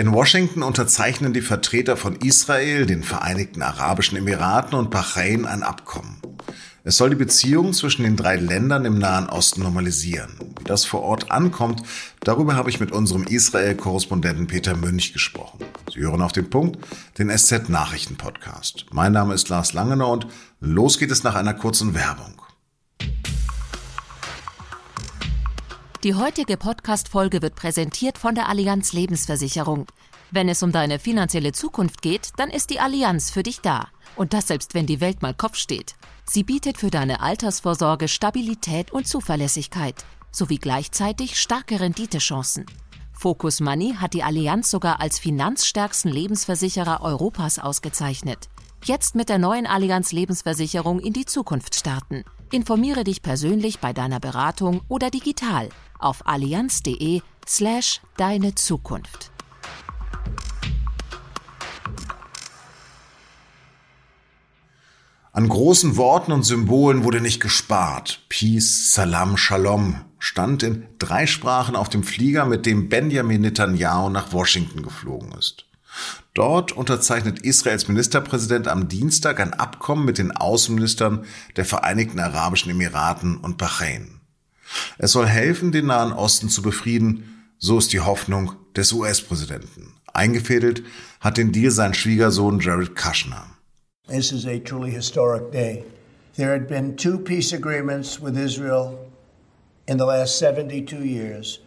In Washington unterzeichnen die Vertreter von Israel, den Vereinigten Arabischen Emiraten und Bahrain ein Abkommen. Es soll die Beziehungen zwischen den drei Ländern im Nahen Osten normalisieren. Wie das vor Ort ankommt, darüber habe ich mit unserem Israel-Korrespondenten Peter Münch gesprochen. Sie hören auf den Punkt, den SZ-Nachrichten-Podcast. Mein Name ist Lars Langener und los geht es nach einer kurzen Werbung. Die heutige Podcast-Folge wird präsentiert von der Allianz Lebensversicherung. Wenn es um deine finanzielle Zukunft geht, dann ist die Allianz für dich da. Und das selbst wenn die Welt mal Kopf steht. Sie bietet für deine Altersvorsorge Stabilität und Zuverlässigkeit sowie gleichzeitig starke Renditechancen. Focus Money hat die Allianz sogar als finanzstärksten Lebensversicherer Europas ausgezeichnet. Jetzt mit der neuen Allianz Lebensversicherung in die Zukunft starten. Informiere dich persönlich bei deiner Beratung oder digital auf allianz.de slash deine Zukunft. An großen Worten und Symbolen wurde nicht gespart. Peace, Salam, Shalom stand in drei Sprachen auf dem Flieger, mit dem Benjamin Netanyahu nach Washington geflogen ist. Dort unterzeichnet Israels Ministerpräsident am Dienstag ein Abkommen mit den Außenministern der Vereinigten Arabischen Emiraten und Bahrain. Es soll helfen, den Nahen Osten zu befrieden, so ist die Hoffnung des US-Präsidenten. Eingefädelt hat den Deal sein Schwiegersohn Jared Kushner. This is a truly historic day. There had been two peace agreements with Israel in the last 72 years.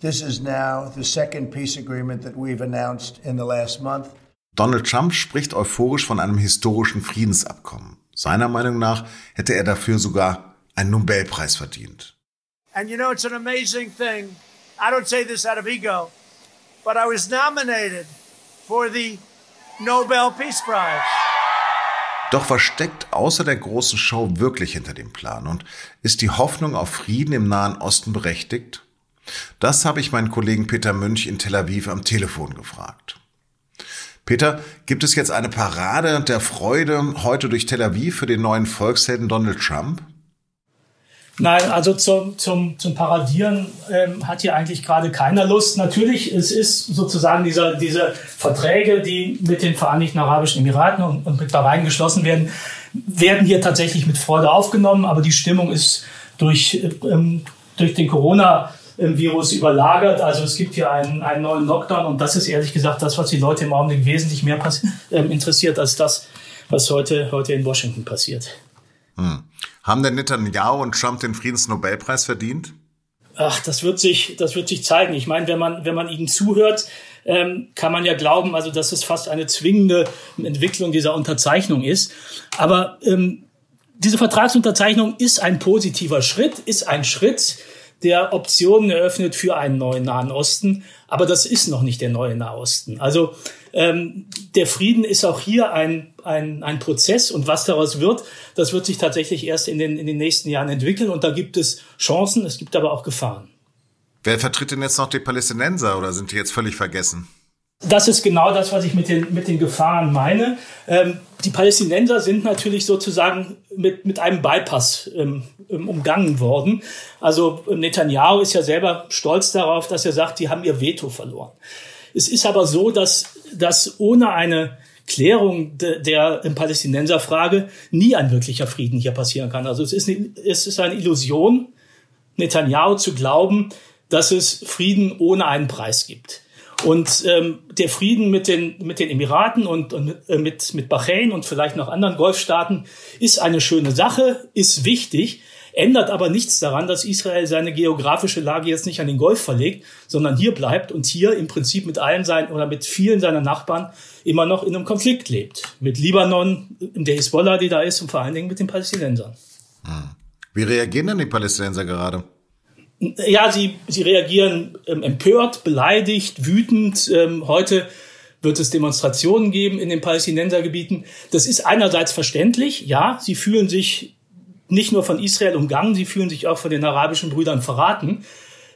This is now the second peace agreement that we've announced in the last month. Donald Trump spricht euphorisch von einem historischen Friedensabkommen. Seiner Meinung nach hätte er dafür sogar einen Nobelpreis verdient. And you know, it's an amazing thing. I don't say this out of ego, but I was nominated for the Nobel Peace Prize. Doch was steckt außer der großen Show wirklich hinter dem Plan? Und ist die Hoffnung auf Frieden im Nahen Osten berechtigt? Das habe ich meinen Kollegen Peter Münch in Tel Aviv am Telefon gefragt. Peter, gibt es jetzt eine Parade der Freude heute durch Tel Aviv für den neuen Volkshelden Donald Trump? Nein, also zum, zum, zum Paradieren ähm, hat hier eigentlich gerade keiner Lust. Natürlich, es ist sozusagen dieser, diese Verträge, die mit den Vereinigten Arabischen Emiraten und, und mit Bahrain geschlossen werden, werden hier tatsächlich mit Freude aufgenommen, aber die Stimmung ist durch, ähm, durch den Corona Virus überlagert. Also es gibt hier einen, einen neuen Lockdown und das ist ehrlich gesagt das, was die Leute im Augenblick wesentlich mehr äh, interessiert als das, was heute, heute in Washington passiert. Hm. Haben denn Netanyahu und Trump den Friedensnobelpreis verdient? Ach, das wird sich, das wird sich zeigen. Ich meine, wenn man, wenn man ihnen zuhört, ähm, kann man ja glauben, also dass es fast eine zwingende Entwicklung dieser Unterzeichnung ist. Aber ähm, diese Vertragsunterzeichnung ist ein positiver Schritt, ist ein Schritt, der Optionen eröffnet für einen neuen Nahen Osten. Aber das ist noch nicht der neue Nahosten. Also ähm, der Frieden ist auch hier ein, ein, ein Prozess und was daraus wird, das wird sich tatsächlich erst in den, in den nächsten Jahren entwickeln und da gibt es Chancen, es gibt aber auch Gefahren. Wer vertritt denn jetzt noch die Palästinenser oder sind die jetzt völlig vergessen? Das ist genau das, was ich mit den, mit den Gefahren meine. Ähm, die Palästinenser sind natürlich sozusagen mit, mit einem Bypass ähm, ähm, umgangen worden. Also Netanyahu ist ja selber stolz darauf, dass er sagt, die haben ihr Veto verloren. Es ist aber so, dass, dass ohne eine Klärung de, der Palästinenserfrage nie ein wirklicher Frieden hier passieren kann. Also es ist, es ist eine Illusion, Netanyahu zu glauben, dass es Frieden ohne einen Preis gibt. Und ähm, der Frieden mit den, mit den Emiraten und, und äh, mit, mit Bahrain und vielleicht noch anderen Golfstaaten ist eine schöne Sache, ist wichtig, ändert aber nichts daran, dass Israel seine geografische Lage jetzt nicht an den Golf verlegt, sondern hier bleibt und hier im Prinzip mit allen seinen oder mit vielen seiner Nachbarn immer noch in einem Konflikt lebt. Mit Libanon, der Hisbollah, die da ist und vor allen Dingen mit den Palästinensern. Hm. Wie reagieren denn die Palästinenser gerade? ja, sie, sie reagieren ähm, empört, beleidigt, wütend. Ähm, heute wird es Demonstrationen geben in den Palästinensergebieten. Das ist einerseits verständlich, ja, sie fühlen sich nicht nur von Israel umgangen, sie fühlen sich auch von den arabischen Brüdern verraten.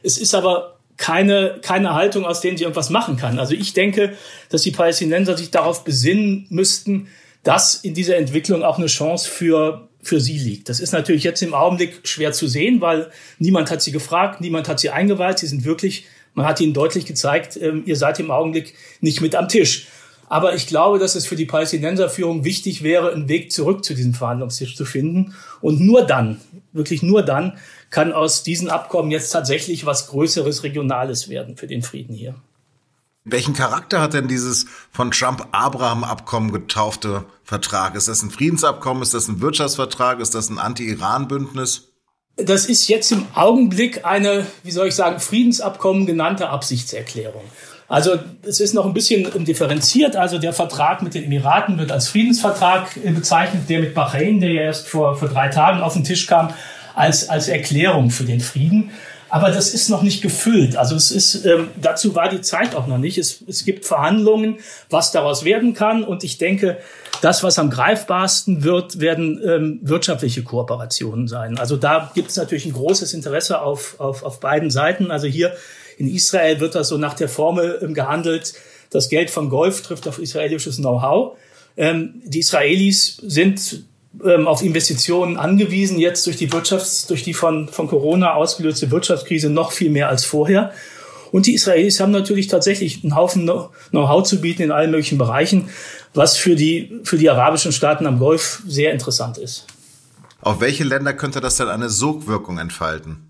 Es ist aber keine, keine Haltung, aus denen sie irgendwas machen kann. Also ich denke, dass die Palästinenser sich darauf besinnen müssten, dass in dieser Entwicklung auch eine Chance für für sie liegt. Das ist natürlich jetzt im Augenblick schwer zu sehen, weil niemand hat sie gefragt, niemand hat sie eingeweiht. Sie sind wirklich Man hat ihnen deutlich gezeigt, ähm, ihr seid im Augenblick nicht mit am Tisch. Aber ich glaube, dass es für die Palästinenserführung wichtig wäre, einen Weg zurück zu diesem Verhandlungstisch zu finden. Und nur dann, wirklich nur dann, kann aus diesen Abkommen jetzt tatsächlich was Größeres, Regionales werden für den Frieden hier. Welchen Charakter hat denn dieses von Trump-Abraham-Abkommen getaufte Vertrag? Ist das ein Friedensabkommen? Ist das ein Wirtschaftsvertrag? Ist das ein Anti-Iran-Bündnis? Das ist jetzt im Augenblick eine, wie soll ich sagen, Friedensabkommen genannte Absichtserklärung. Also es ist noch ein bisschen differenziert. Also der Vertrag mit den Emiraten wird als Friedensvertrag bezeichnet, der mit Bahrain, der ja erst vor, vor drei Tagen auf den Tisch kam, als, als Erklärung für den Frieden. Aber das ist noch nicht gefüllt. Also es ist, ähm, dazu war die Zeit auch noch nicht. Es, es gibt Verhandlungen, was daraus werden kann. Und ich denke, das, was am greifbarsten wird, werden ähm, wirtschaftliche Kooperationen sein. Also da gibt es natürlich ein großes Interesse auf, auf, auf beiden Seiten. Also hier in Israel wird das so nach der Formel ähm, gehandelt, das Geld vom Golf trifft auf israelisches Know-how. Ähm, die Israelis sind ähm, auf Investitionen angewiesen, jetzt durch die Wirtschafts-, durch die von, von Corona ausgelöste Wirtschaftskrise noch viel mehr als vorher. Und die Israelis haben natürlich tatsächlich einen Haufen Know-how zu bieten in allen möglichen Bereichen, was für die, für die arabischen Staaten am Golf sehr interessant ist. Auf welche Länder könnte das dann eine Sogwirkung entfalten?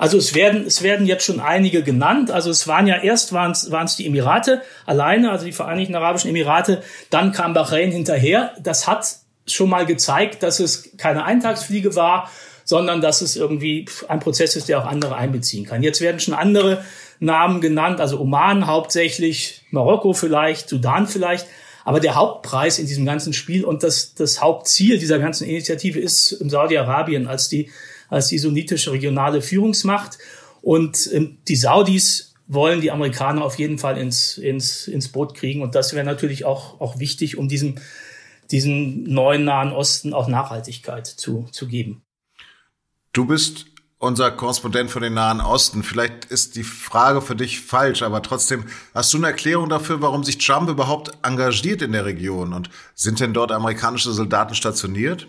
Also es werden, es werden jetzt schon einige genannt. Also es waren ja erst waren es, waren es die Emirate alleine, also die Vereinigten Arabischen Emirate. Dann kam Bahrain hinterher. Das hat schon mal gezeigt, dass es keine Eintagsfliege war, sondern dass es irgendwie ein Prozess ist, der auch andere einbeziehen kann. Jetzt werden schon andere Namen genannt, also Oman hauptsächlich, Marokko vielleicht, Sudan vielleicht. Aber der Hauptpreis in diesem ganzen Spiel und das, das Hauptziel dieser ganzen Initiative ist Saudi-Arabien als die als die sunnitische regionale Führungsmacht. Und ähm, die Saudis wollen die Amerikaner auf jeden Fall ins, ins, ins Boot kriegen. Und das wäre natürlich auch, auch wichtig, um diesem, diesem neuen Nahen Osten auch Nachhaltigkeit zu, zu geben. Du bist unser Korrespondent für den Nahen Osten. Vielleicht ist die Frage für dich falsch, aber trotzdem hast du eine Erklärung dafür, warum sich Trump überhaupt engagiert in der Region? Und sind denn dort amerikanische Soldaten stationiert?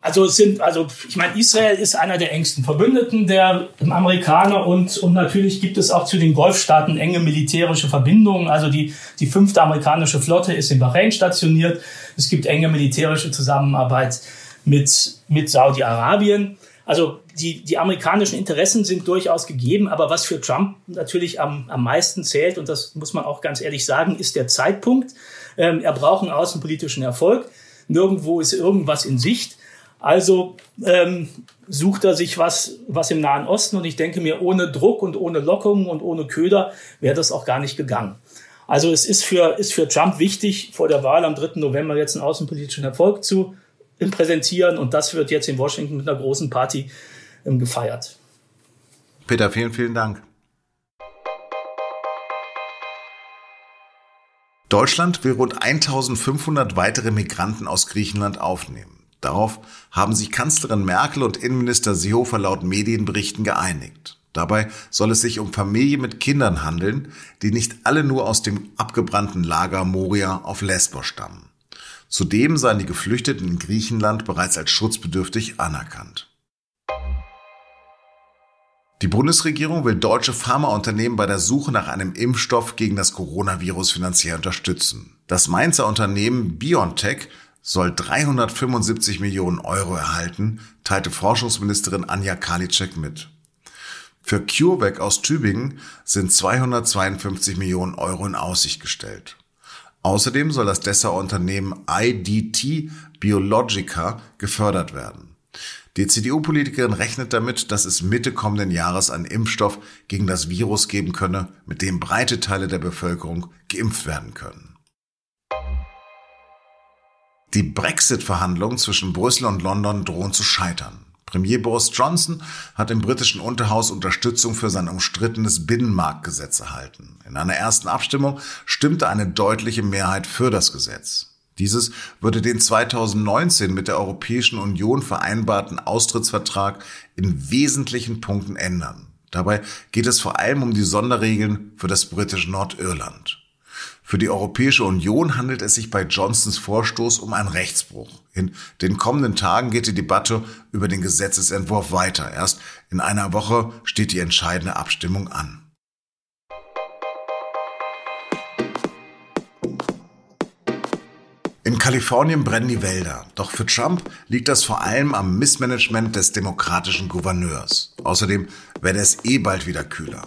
Also es sind, also ich meine, Israel ist einer der engsten Verbündeten der Amerikaner und, und natürlich gibt es auch zu den Golfstaaten enge militärische Verbindungen. Also die, die fünfte amerikanische Flotte ist in Bahrain stationiert. Es gibt enge militärische Zusammenarbeit mit, mit Saudi-Arabien. Also die, die amerikanischen Interessen sind durchaus gegeben, aber was für Trump natürlich am, am meisten zählt, und das muss man auch ganz ehrlich sagen, ist der Zeitpunkt. Ähm, er braucht einen außenpolitischen Erfolg. Nirgendwo ist irgendwas in Sicht. Also ähm, sucht er sich was, was im Nahen Osten und ich denke mir, ohne Druck und ohne Lockung und ohne Köder wäre das auch gar nicht gegangen. Also es ist für, ist für Trump wichtig, vor der Wahl am 3. November jetzt einen außenpolitischen Erfolg zu präsentieren und das wird jetzt in Washington mit einer großen Party ähm, gefeiert. Peter, vielen, vielen Dank. Deutschland will rund 1500 weitere Migranten aus Griechenland aufnehmen. Darauf haben sich Kanzlerin Merkel und Innenminister Seehofer laut Medienberichten geeinigt. Dabei soll es sich um Familien mit Kindern handeln, die nicht alle nur aus dem abgebrannten Lager Moria auf Lesbos stammen. Zudem seien die Geflüchteten in Griechenland bereits als schutzbedürftig anerkannt. Die Bundesregierung will deutsche Pharmaunternehmen bei der Suche nach einem Impfstoff gegen das Coronavirus finanziell unterstützen. Das Mainzer Unternehmen BioNTech soll 375 Millionen Euro erhalten, teilte Forschungsministerin Anja Karliczek mit. Für CureVac aus Tübingen sind 252 Millionen Euro in Aussicht gestellt. Außerdem soll das Dessauer Unternehmen IDT Biologica gefördert werden. Die CDU-Politikerin rechnet damit, dass es Mitte kommenden Jahres einen Impfstoff gegen das Virus geben könne, mit dem breite Teile der Bevölkerung geimpft werden können. Die Brexit-Verhandlungen zwischen Brüssel und London drohen zu scheitern. Premier Boris Johnson hat im britischen Unterhaus Unterstützung für sein umstrittenes Binnenmarktgesetz erhalten. In einer ersten Abstimmung stimmte eine deutliche Mehrheit für das Gesetz. Dieses würde den 2019 mit der Europäischen Union vereinbarten Austrittsvertrag in wesentlichen Punkten ändern. Dabei geht es vor allem um die Sonderregeln für das britische Nordirland. Für die Europäische Union handelt es sich bei Johnsons Vorstoß um einen Rechtsbruch. In den kommenden Tagen geht die Debatte über den Gesetzesentwurf weiter. Erst in einer Woche steht die entscheidende Abstimmung an. In Kalifornien brennen die Wälder, doch für Trump liegt das vor allem am Missmanagement des demokratischen Gouverneurs. Außerdem werde es eh bald wieder kühler.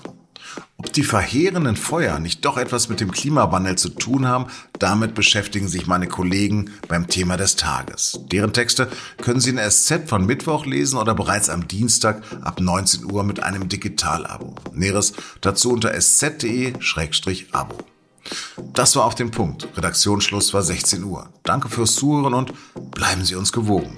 Ob die verheerenden Feuer nicht doch etwas mit dem Klimawandel zu tun haben, damit beschäftigen sich meine Kollegen beim Thema des Tages. Deren Texte können Sie in SZ von Mittwoch lesen oder bereits am Dienstag ab 19 Uhr mit einem Digitalabo. Näheres dazu unter sz.de-abo. Das war auf den Punkt. Redaktionsschluss war 16 Uhr. Danke fürs Zuhören und bleiben Sie uns gewogen.